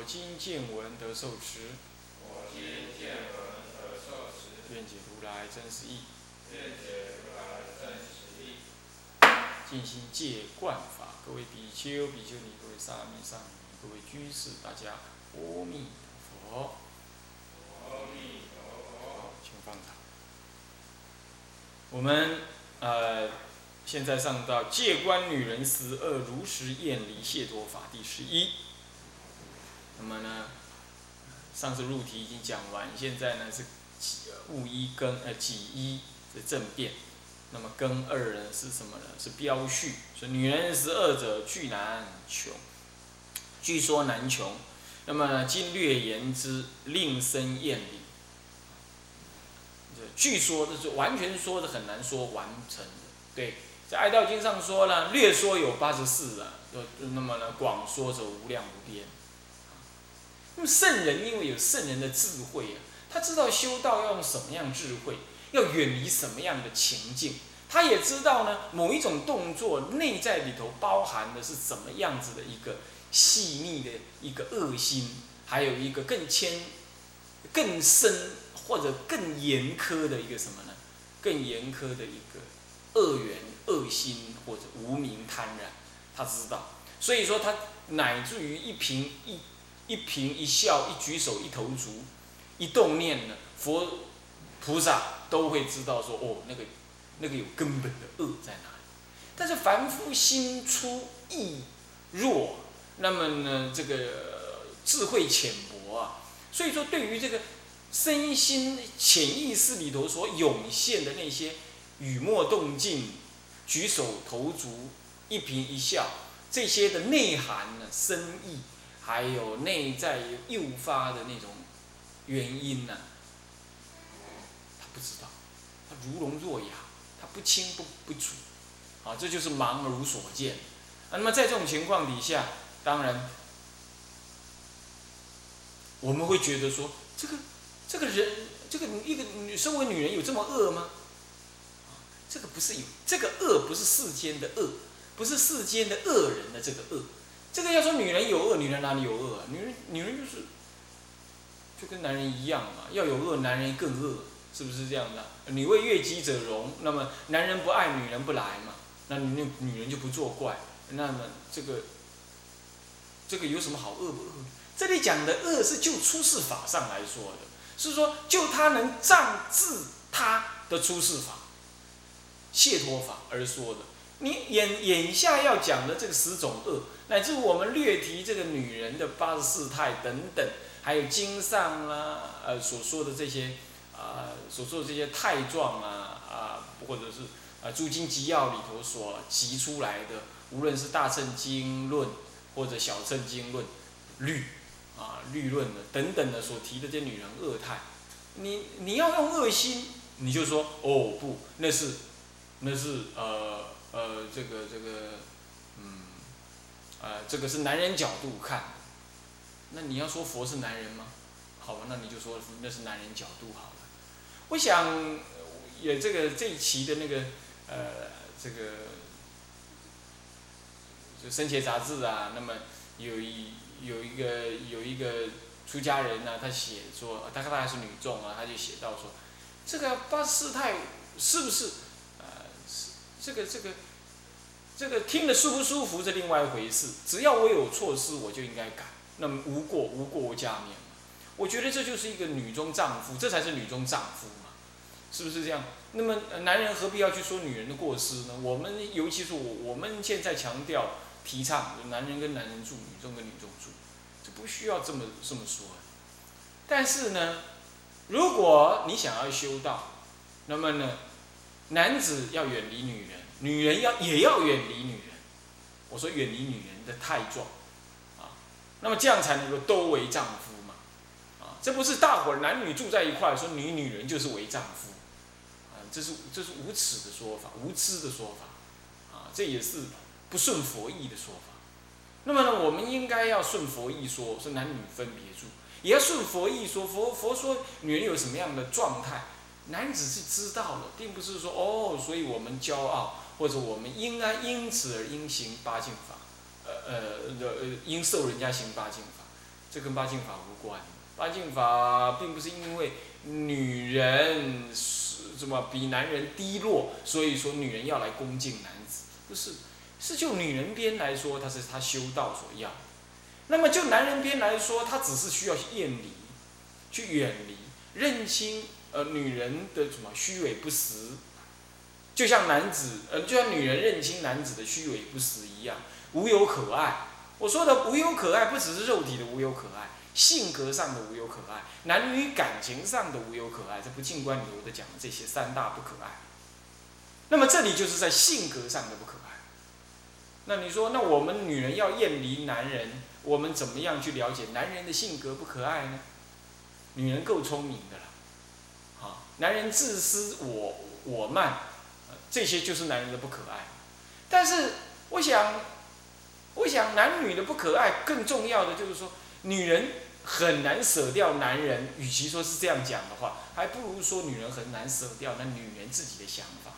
我今见闻得受持。我今见闻得受持愿解如来真实义。尽心戒观法，各位比丘、比丘尼，各位沙弥、沙弥，各位居士，大家阿弥陀佛。阿弥陀佛。请放长。我们呃，现在上到戒观女人十二如实厌离谢脱法第十一。那么呢，上次入题已经讲完，现在呢是物一更呃己一的正变。那么根二呢是什么呢？是标序。说女人十二者，巨难穷。据说难穷。那么呢，今略言之，令生厌离。据说这是完全说的很难说完成的。对，在《爱道经》上说呢，略说有八十四啊。那么呢，广说者无量无边。那么圣人因为有圣人的智慧啊，他知道修道要用什么样智慧。要远离什么样的情境？他也知道呢，某一种动作内在里头包含的是怎么样子的一个细腻的一个恶心，还有一个更牵、更深或者更严苛的一个什么呢？更严苛的一个恶缘、恶心或者无名贪婪，他知道。所以说，他乃至于一颦一一颦一笑、一举手、一投足、一动念呢，佛菩萨。都会知道说哦，那个那个有根本的恶在哪里。但是凡夫心粗意弱，那么呢，这个智慧浅薄啊，所以说对于这个身心潜意识里头所涌现的那些语默动静、举手投足、一颦一笑这些的内涵呢、深意，还有内在诱发的那种原因呢。他不知道，他如聋若哑，他不清不不楚，啊，这就是盲而无所见。那么在这种情况底下，当然我们会觉得说，这个这个人，这个一个女身为女人有这么恶吗？这个不是有，这个恶不是世间的恶，不是世间的恶人的这个恶。这个要说女人有恶，女人哪里有恶啊？女人女人就是就跟男人一样嘛，要有恶，男人更恶。是不是这样的？女为悦己者容，那么男人不爱女人不来嘛？那你那女人就不作怪。那么这个这个有什么好恶不恶？这里讲的恶是就出世法上来说的，是说就他能障治他的出世法、解脱法而说的。你眼眼下要讲的这个十种恶，乃至我们略提这个女人的八十四态等等，还有经上啦呃所说的这些。啊，所说的这些态状啊，啊，或者是啊《诸经集要》里头所集出来的，无论是《大乘经论》或者《小乘经论》律啊律论的等等的所提的这女人恶态，你你要用恶心，你就说哦不，那是那是呃呃这个这个嗯啊这个是男人角度看，那你要说佛是男人吗？好吧，那你就说那是男人角度好了。我想，也这个这一期的那个，呃，这个就生前杂志啊，那么有一有一个有一个出家人呢，他写说，大概大概是女众啊，他就写到说，这个八十四态是不，是这个这个这个听得舒不舒服是另外一回事，只要我有错失，我就应该改，那么无过无过加冕我觉得这就是一个女中丈夫，这才是女中丈夫嘛。是不是这样？那么男人何必要去说女人的过失呢？我们尤其是我，我们现在强调提倡男人跟男人住，女中跟女中住，这不需要这么这么说。但是呢，如果你想要修道，那么呢，男子要远离女人，女人要也要远离女人。我说远离女人的太状，啊，那么这样才能够都为丈夫嘛，啊，这不是大伙男女住在一块说你女人就是为丈夫，啊，这是这是无耻的说法，无知的说法，啊，这也是不顺佛意的说法。那么呢，我们应该要顺佛意说，说男女分别住，也要顺佛意说，佛佛说女人有什么样的状态，男子是知道了，并不是说哦，所以我们骄傲，或者我们应该因此而应行八敬法，呃呃呃，应受人家行八敬法，这跟八敬法无关。八敬法并不是因为女人是什么比男人低落，所以说女人要来恭敬男子，不是。是就女人边来说，他是他修道所要；那么就男人边来说，他只是需要厌离，去远离，认清呃女人的什么虚伪不实，就像男子呃就像女人认清男子的虚伪不实一样，无有可爱。我说的无有可爱，不只是肉体的无有可爱，性格上的无有可爱，男女感情上的无有可爱，这不尽管有的讲的这些三大不可爱。那么这里就是在性格上的不可爱。那你说，那我们女人要厌离男人，我们怎么样去了解男人的性格不可爱呢？女人够聪明的了，男人自私我我慢，这些就是男人的不可爱。但是我想，我想男女的不可爱，更重要的就是说，女人很难舍掉男人。与其说是这样讲的话，还不如说女人很难舍掉那女人自己的想法。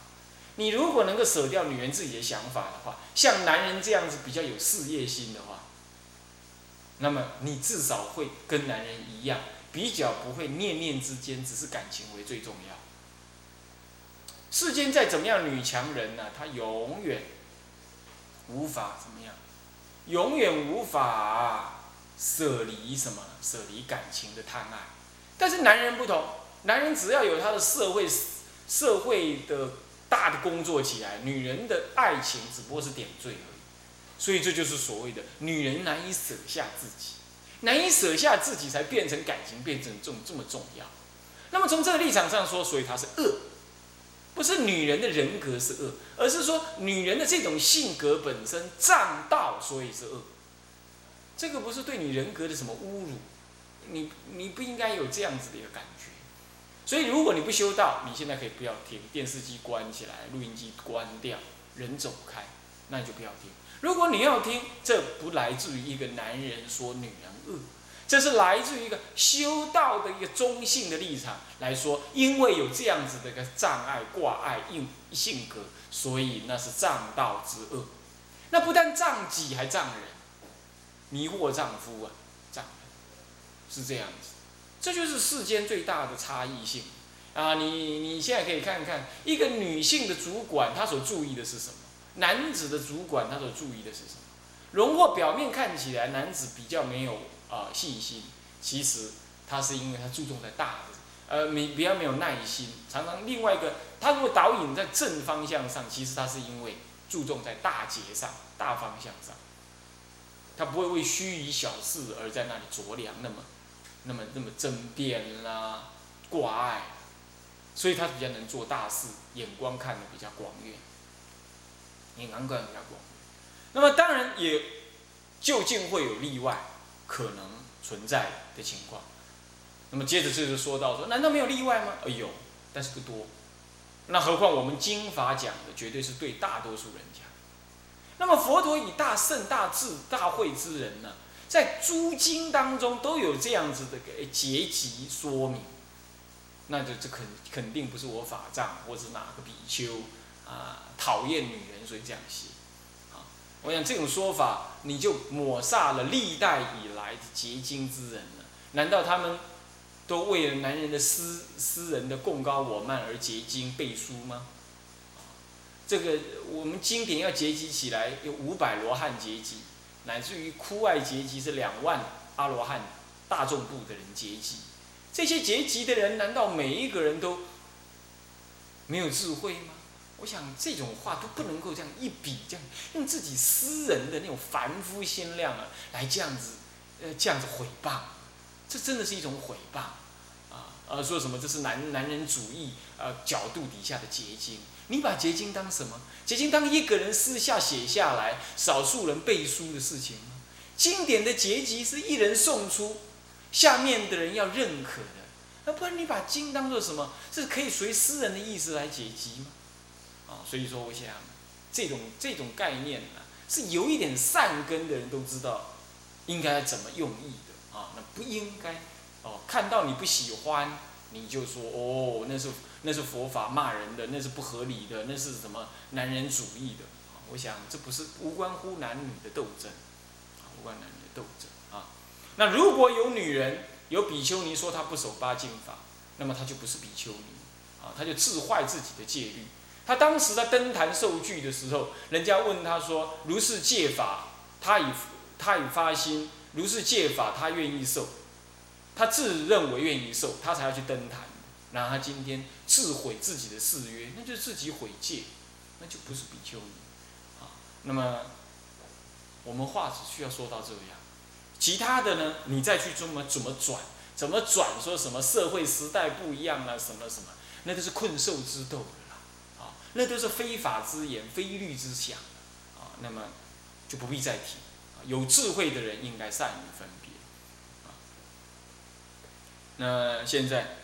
你如果能够舍掉女人自己的想法的话，像男人这样子比较有事业心的话，那么你至少会跟男人一样，比较不会念念之间只是感情为最重要。世间再怎么样女强人呢，她永远无法怎么样，永远无法舍离什么，舍离感情的贪爱。但是男人不同，男人只要有他的社会社会的。大的工作起来，女人的爱情只不过是点缀而已，所以这就是所谓的女人难以舍下自己，难以舍下自己才变成感情变成这这么重要。那么从这个立场上说，所以她是恶，不是女人的人格是恶，而是说女人的这种性格本身障道，所以是恶。这个不是对你人格的什么侮辱，你你不应该有这样子的一个感觉。所以，如果你不修道，你现在可以不要听电视机关起来，录音机关掉，人走开，那就不要听。如果你要听，这不来自于一个男人说女人恶，这是来自于一个修道的一个中性的立场来说，因为有这样子的一个障碍挂碍硬性格，所以那是障道之恶。那不但障己，还障人，迷惑丈夫啊，障人，是这样子。这就是世间最大的差异性啊！你你现在可以看看一个女性的主管，她所注意的是什么？男子的主管，他所注意的是什么？荣获表面看起来男子比较没有啊信心，其实他是因为他注重在大的，呃，没比较没有耐心。常常另外一个，他如果导引在正方向上，其实他是因为注重在大节上、大方向上，他不会为虚与小事而在那里着凉那么。那么，那么争辩啦，挂碍，所以他比较能做大事，眼光看得比较广远，眼光看的比较广。那么当然也，究竟会有例外可能存在的情况。那么接着这就说到说，难道没有例外吗？哎有，但是不多。那何况我们经法讲的，绝对是对大多数人讲。那么佛陀以大圣、大智、大慧之人呢？在诸经当中都有这样子的个结集说明，那就这肯肯定不是我法藏或者哪个比丘啊讨厌女人所以这样写，啊，我想这种说法你就抹煞了历代以来的结晶之人了。难道他们都为了男人的私私人的贡高我慢而结晶背书吗？这个我们经典要结集起来有五百罗汉结集。乃至于枯外结集是两万阿罗汉大众部的人结集，这些结集的人难道每一个人都没有智慧吗？我想这种话都不能够这样一笔这样用自己私人的那种凡夫心量啊来这样子呃这样子毁谤，这真的是一种毁谤啊！呃说什么这是男男人主义呃角度底下的结晶。你把结晶当什么？结晶当一个人私下写下来，少数人背书的事情吗？经典的结集是一人送出，下面的人要认可的。那不然你把经当做什么？是可以随私人的意思来解集吗？啊，所以说我想，这种这种概念呢，是有一点善根的人都知道，应该怎么用意的啊。那不应该哦，看到你不喜欢，你就说哦，那是那是佛法骂人的，那是不合理的，那是什么男人主义的啊？我想这不是无关乎男女的斗争，啊，无关男女的斗争啊。那如果有女人，有比丘尼说她不守八敬法，那么她就不是比丘尼，啊，她就自坏自己的戒律。他当时在登坛受具的时候，人家问他说：“如是戒法，他已他已发心，如是戒法，他愿意受，他自认为愿意受，他才要去登坛。然后他今天自毁自己的誓约，那就自己毁戒，那就不是比丘尼，啊。那么我们话只需要说到这样。”其他的呢？你再去怎么怎么转，怎么转？说什么社会时代不一样了，什么什么，那都是困兽之斗，那都是非法之言、非律之想，啊，那么就不必再提。有智慧的人应该善于分别。啊，那现在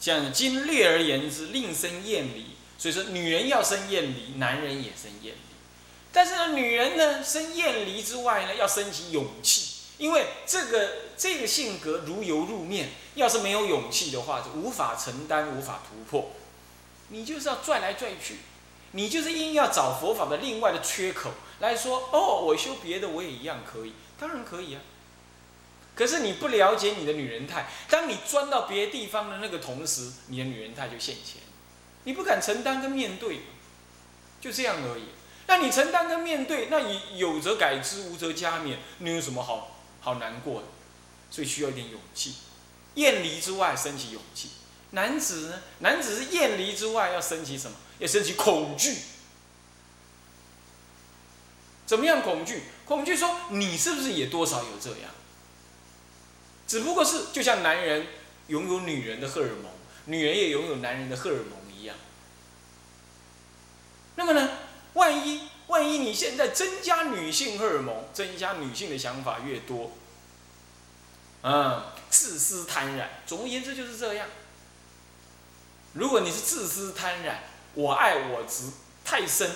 像今略而言之，另生厌离。所以说，女人要生厌离，男人也生厌离。但是呢，女人呢生厌离之外呢，要升起勇气。因为这个这个性格如油入面，要是没有勇气的话，就无法承担，无法突破。你就是要拽来拽去，你就是硬要找佛法的另外的缺口来说。哦，我修别的我也一样可以，当然可以啊。可是你不了解你的女人态，当你钻到别的地方的那个同时，你的女人态就现前，你不敢承担跟面对，就这样而已。那你承担跟面对，那你有则改之，无则加勉，你有什么好？好难过的，所以需要一点勇气。厌离之外，升起勇气。男子呢？男子是厌离之外，要升起什么？要升起恐惧。怎么样恐惧？恐惧说你是不是也多少有这样？只不过是就像男人拥有女人的荷尔蒙，女人也拥有男人的荷尔蒙一样。那么呢？万一？万一你现在增加女性荷尔蒙，增加女性的想法越多，嗯，自私贪婪，总而言之就是这样。如果你是自私贪婪，我爱我执太深，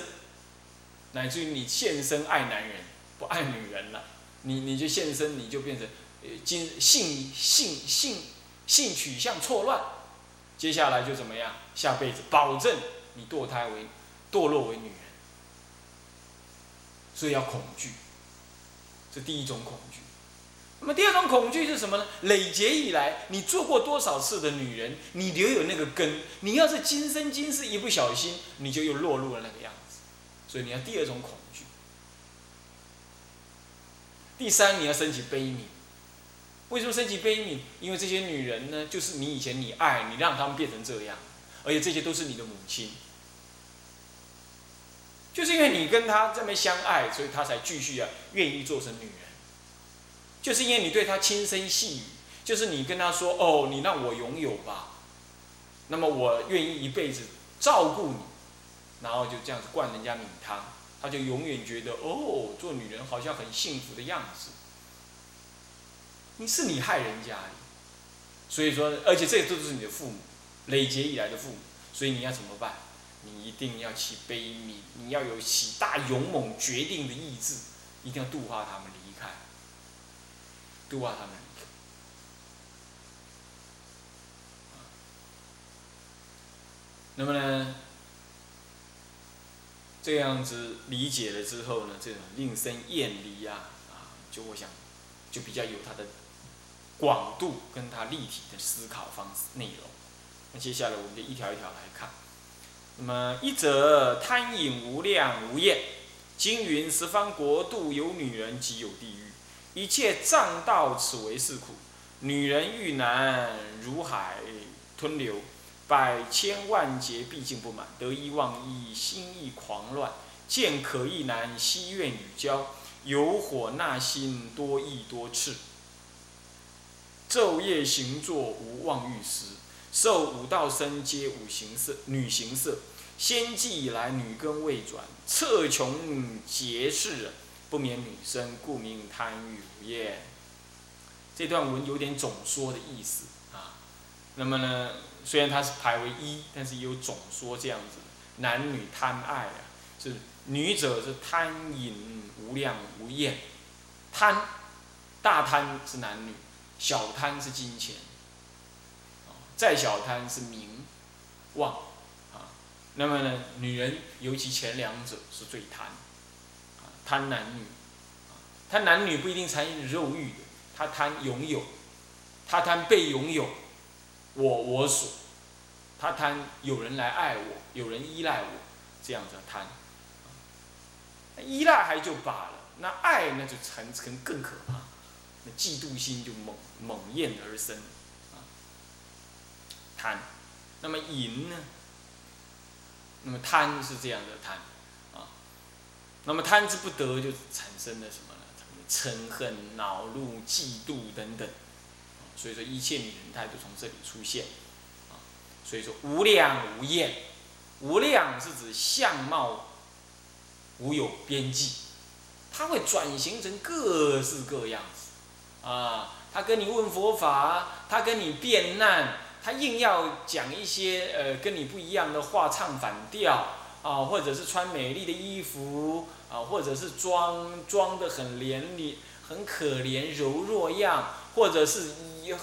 乃至于你献身爱男人，不爱女人了，你你就献身，你就变成呃，性性性性性取向错乱，接下来就怎么样？下辈子保证你堕胎为堕落为女人。所以要恐惧，这第一种恐惧。那么第二种恐惧是什么呢？累劫以来，你做过多少次的女人，你留有那个根。你要是今生今世一不小心，你就又落入了那个样子。所以你要第二种恐惧。第三，你要升起悲悯。为什么升起悲悯？因为这些女人呢，就是你以前你爱你，让他们变成这样，而且这些都是你的母亲。就是因为你跟他这么相爱，所以他才继续啊愿意做成女人。就是因为你对他轻声细语，就是你跟他说：“哦，你让我拥有吧。”那么我愿意一辈子照顾你，然后就这样子灌人家米汤，他就永远觉得哦，做女人好像很幸福的样子。你是你害人家的，所以说，而且这都是你的父母累劫以来的父母，所以你要怎么办？你一定要起悲悯，你要有起大勇猛决定的意志，一定要度化他们，度化他们。那么呢，这样子理解了之后呢，这种令生厌离啊，啊，就我想，就比较有它的广度跟它立体的思考方式内容。那接下来我们就一条一条来看。那么一则贪饮无量无厌，经云十方国度有女人即有地狱，一切障道此为是苦。女人遇男如海吞流，百千万劫毕竟不满，得意忘义心意狂乱，见可意男希愿与交，有火纳心多意多次，昼夜行坐无妄欲时。受五道生皆五行色，女行色。先继以来，女根未转，彻穷劫世，不免女生，故名贪欲无厌。这段文有点总说的意思啊。那么呢，虽然它是排为一，但是也有总说这样子，男女贪爱啊，是女者是贪淫无量无厌，贪，大贪是男女，小贪是金钱，再小贪是名望啊。那么呢，女人尤其前两者是最贪，啊，贪男女，贪男女不一定参肉欲的。他贪拥有，他贪被拥有，我我所，他贪有人来爱我，有人依赖我，这样子贪。依赖还就罢了，那爱那就成成更可怕，那嫉妒心就猛猛焰而生，啊，贪，那么淫呢？那么贪是这样的贪，那么贪之不得就产生了什么呢？嗔恨、恼怒、嫉妒等等，所以说一切女人态都从这里出现，啊，所以说无量无厌，无量是指相貌无有边际，它会转型成各式各样，啊，他跟你问佛法，他跟你辩难，他硬要讲一些呃跟你不一样的话，唱反调。啊，或者是穿美丽的衣服，啊，或者是装装的很怜悯、很可怜、柔弱样，或者是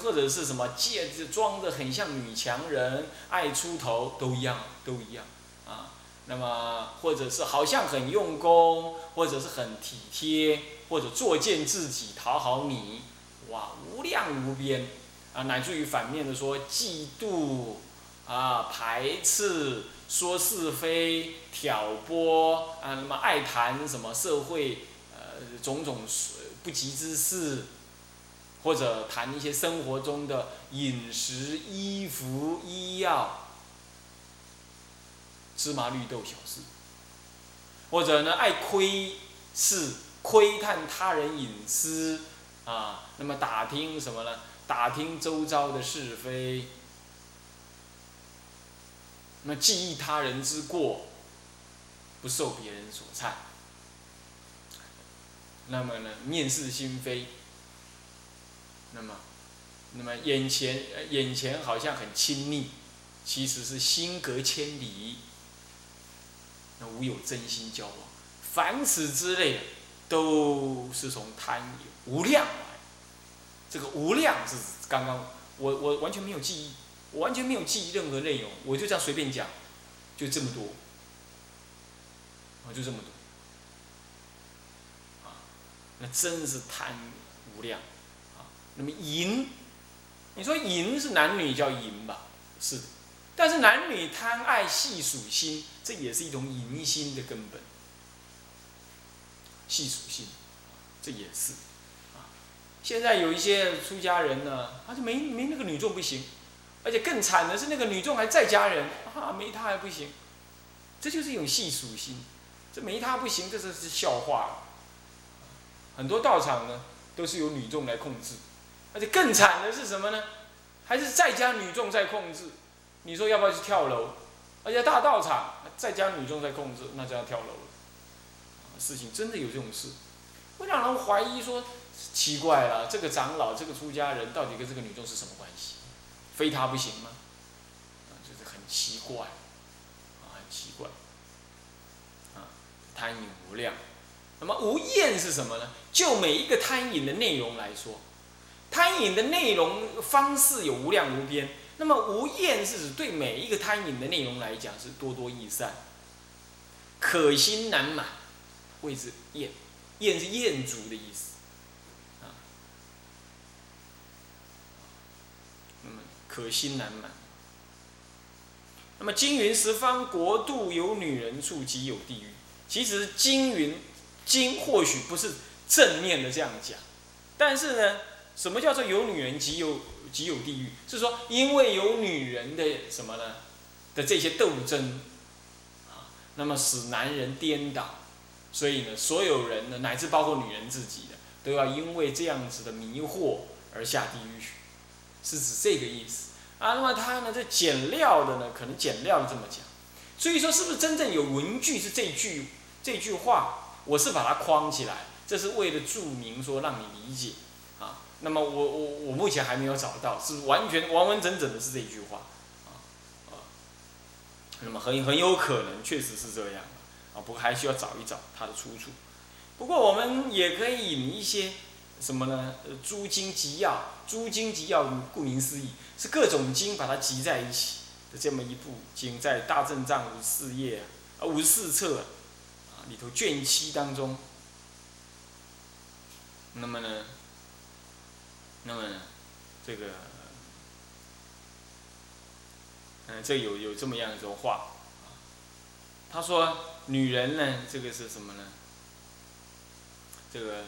或者是什么戒指装的很像女强人，爱出头，都一样，都一样，啊，那么或者是好像很用功，或者是很体贴，或者作践自己讨好你，哇，无量无边，啊，乃至于反面的说嫉妒，啊，排斥。说是非、挑拨啊，那么爱谈什么社会呃种种不吉之事，或者谈一些生活中的饮食、衣服、医药、芝麻绿豆小事，或者呢爱窥视、窥探他人隐私啊，那么打听什么呢？打听周遭的是非。那记忆他人之过，不受别人所忏。那么呢，面是心非。那么，那么眼前眼前好像很亲密，其实是心隔千里。那无有真心交往，凡此之类，都是从贪无量来。这个无量是刚刚我我完全没有记忆。我完全没有记忆任何内容，我就这样随便讲，就这么多，啊就这么多，啊，那真是贪无量，啊，那么淫，你说淫是男女叫淫吧？是的，但是男女贪爱系属心，这也是一种淫心的根本，系属性，这也是，啊，现在有一些出家人呢，他就没没那个女众不行。而且更惨的是，那个女众还在家人啊，没他还不行，这就是一种细属性，这没他不行，这是是笑话。很多道场呢，都是由女众来控制，而且更惨的是什么呢？还是在家女众在控制。你说要不要去跳楼？而且大道场在家女众在控制，那就要跳楼了。事情真的有这种事，会让人怀疑说，奇怪了，这个长老，这个出家人，到底跟这个女众是什么关系？非他不行吗？啊，就是很奇怪，啊，很奇怪，啊，贪淫无量，那么无厌是什么呢？就每一个贪淫的内容来说，贪淫的内容方式有无量无边。那么无厌是指对每一个贪淫的内容来讲是多多益善，可心难满，谓之厌，厌是厌足的意思。可心难满。那么金云十方国度有女人处，即有地狱。其实金云金或许不是正面的这样讲，但是呢，什么叫做有女人即有即有地狱？是说因为有女人的什么呢？的这些斗争啊，那么使男人颠倒，所以呢，所有人呢，乃至包括女人自己的，都要因为这样子的迷惑而下地狱去，是指这个意思。啊，那么他呢？这简料的呢，可能简料这么讲，所以说是不是真正有文句是这句这句话？我是把它框起来，这是为了注明说让你理解啊。那么我我我目前还没有找到，是完全完完整整的是这句话啊啊。那么很很有可能确实是这样啊，不过还需要找一找它的出处。不过我们也可以引一些什么呢？呃，诸经集要，诸经集要，顾名思义是各种经把它集在一起的这么一部经，在大正藏五十四页啊，五十四册啊里头卷七当中。那么呢，那么呢，这个，嗯，这有有这么样一种话，他说女人呢，这个是什么呢？这个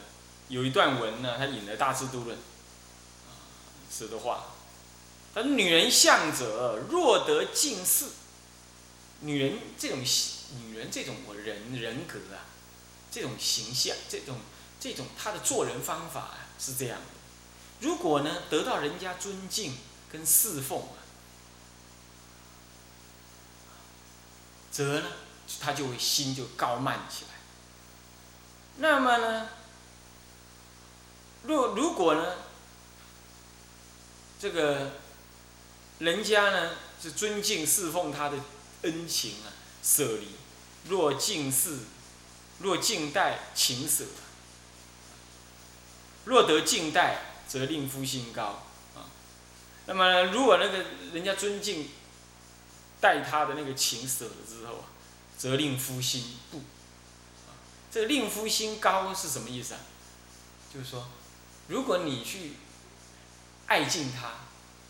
有一段文呢，他引了《大智度论》啊，说的话。他：“女人相者，若得近似，女人这种女人这种人人格啊，这种形象，这种这种她的做人方法啊，是这样的。如果呢，得到人家尊敬跟侍奉啊，则呢，她就会心就高慢起来。那么呢？”若如果呢，这个人家呢是尊敬侍奉他的恩情啊，舍离；若敬事，若敬待，情舍；若得敬待，则令夫心高啊。那么如果那个人家尊敬待他的那个情舍了之后啊，则令夫心不。这个令夫心高是什么意思啊？就是说。如果你去爱敬他，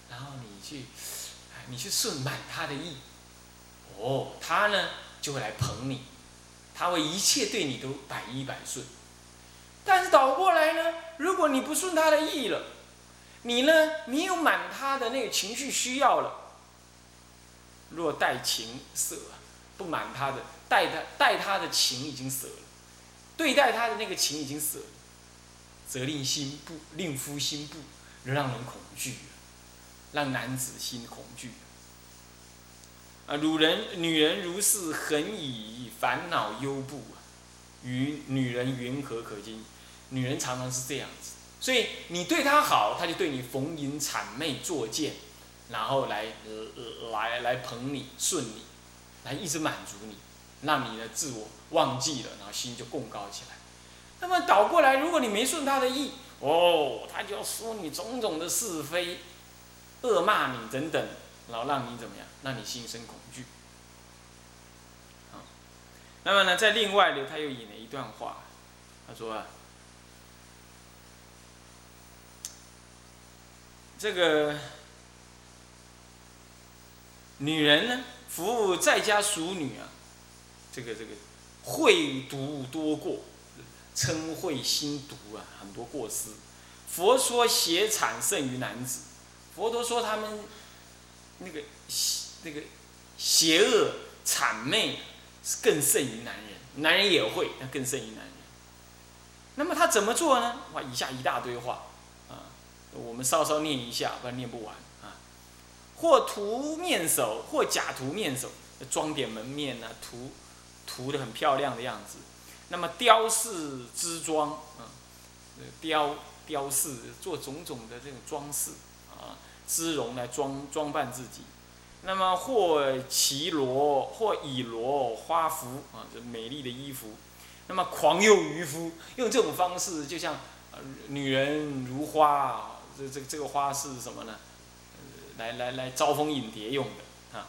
然后你去，你去顺满他的意，哦，他呢就会来捧你，他会一切对你都百依百顺。但是倒过来呢，如果你不顺他的意了，你呢没有满他的那个情绪需要了，若待情舍，不满他的，待他待他的情已经舍了，对待他的那个情已经舍了。则令心不令夫心不，让人恐惧，让男子心恐惧。啊，女人女人如是，恒以烦恼忧怖啊，与女人云何可经？女人常常是这样子，所以你对她好，她就对你逢迎谄媚作贱，然后来呃来来捧你顺你，来一直满足你，让你的自我忘记了，然后心就供高起来。那么倒过来，如果你没顺他的意，哦，他就要说你种种的是非，恶骂你等等，然后让你怎么样，让你心生恐惧。啊那么呢，在另外呢，他又引了一段话，他说啊，这个女人呢，服务在家淑女啊，这个这个会读多过。嗔恚心毒啊，很多过失。佛说邪产胜于男子，佛陀说他们那个那个邪恶谄媚是更胜于男人，男人也会，那更胜于男人。那么他怎么做呢？哇，以下一大堆话啊，我们稍稍念一下，不然念不完啊。或涂面首，或假涂面首，装点门面呢，涂涂的很漂亮的样子。那么雕饰之装啊，雕雕饰做种种的这种装饰啊，织绒来装装扮自己。那么或绮罗，或以罗花服啊，这美丽的衣服。那么狂诱渔夫，用这种方式，就像女人如花，这这这个花是什么呢？来来来招蜂引蝶用的啊。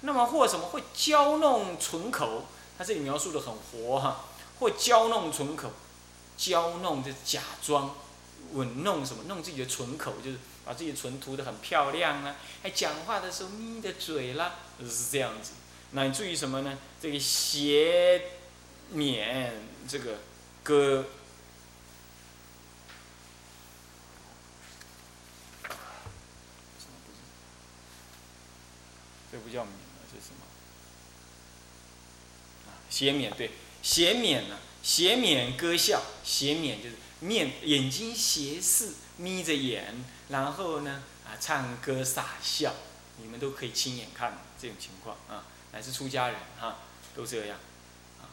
那么或什么会娇弄唇口，它这里描述的很活哈。或娇弄唇口，娇弄就假装稳弄什么，弄自己的唇口，就是把自己的唇涂得很漂亮啊。还讲话的时候眯着嘴啦，是这样子。那你注意什么呢？这个斜免这个歌，这不叫免，这是什么？啊，斜免对。斜免呢？斜免歌笑，斜免就是面眼睛斜视，眯着眼，然后呢啊唱歌傻笑，你们都可以亲眼看这种情况啊，乃至出家人哈都这样啊。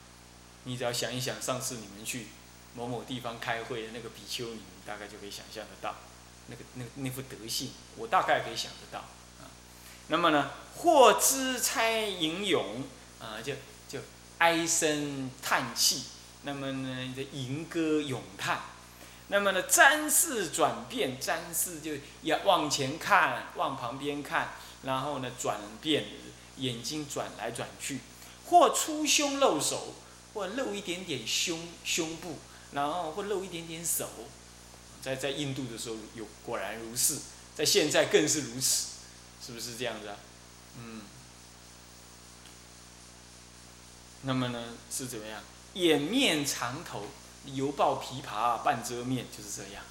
你只要想一想，上次你们去某某地方开会的那个比丘尼，大概就可以想象得到，那个那那副德性，我大概可以想得到啊。那么呢，或知差吟咏啊，就就唉声叹气，那么呢，这吟歌咏叹，那么呢，瞻视转变，瞻视就要往前看，往旁边看，然后呢，转变眼睛转来转去，或出胸露手，或露一点点胸胸部。然后或露一点点手，在在印度的时候有果然如是，在现在更是如此，是不是这样子啊？嗯。那么呢是怎么样？掩面长头，犹抱琵琶半遮面，就是这样。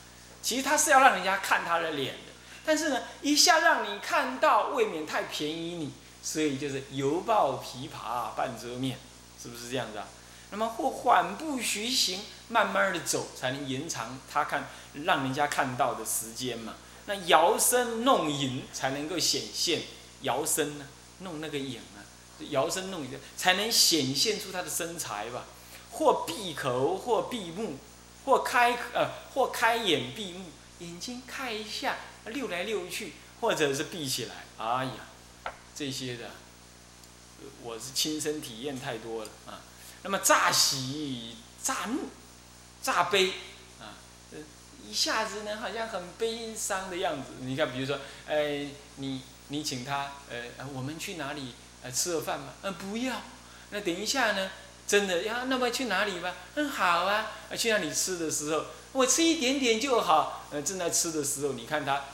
其实他是要让人家看他的脸的，但是呢一下让你看到，未免太便宜你，所以就是犹抱琵琶半遮面，是不是这样子啊？那么或缓步徐行，慢慢的走，才能延长他看让人家看到的时间嘛。那摇身弄影，才能够显现摇身呢，弄那个影啊，摇身弄影才能显现出他的身材吧。或闭口，或闭目，或开呃，或开眼闭目，眼睛开一下，溜来溜去，或者是闭起来。哎呀，这些的，我是亲身体验太多了啊。那么乍喜乍怒，乍悲，啊，一下子呢，好像很悲伤的样子。你看，比如说，哎，你你请他，呃，我们去哪里呃吃了饭吗？嗯，不要。那等一下呢，真的呀，那么去哪里吧？嗯，好啊。去那里吃的时候，我吃一点点就好。嗯，正在吃的时候，你看他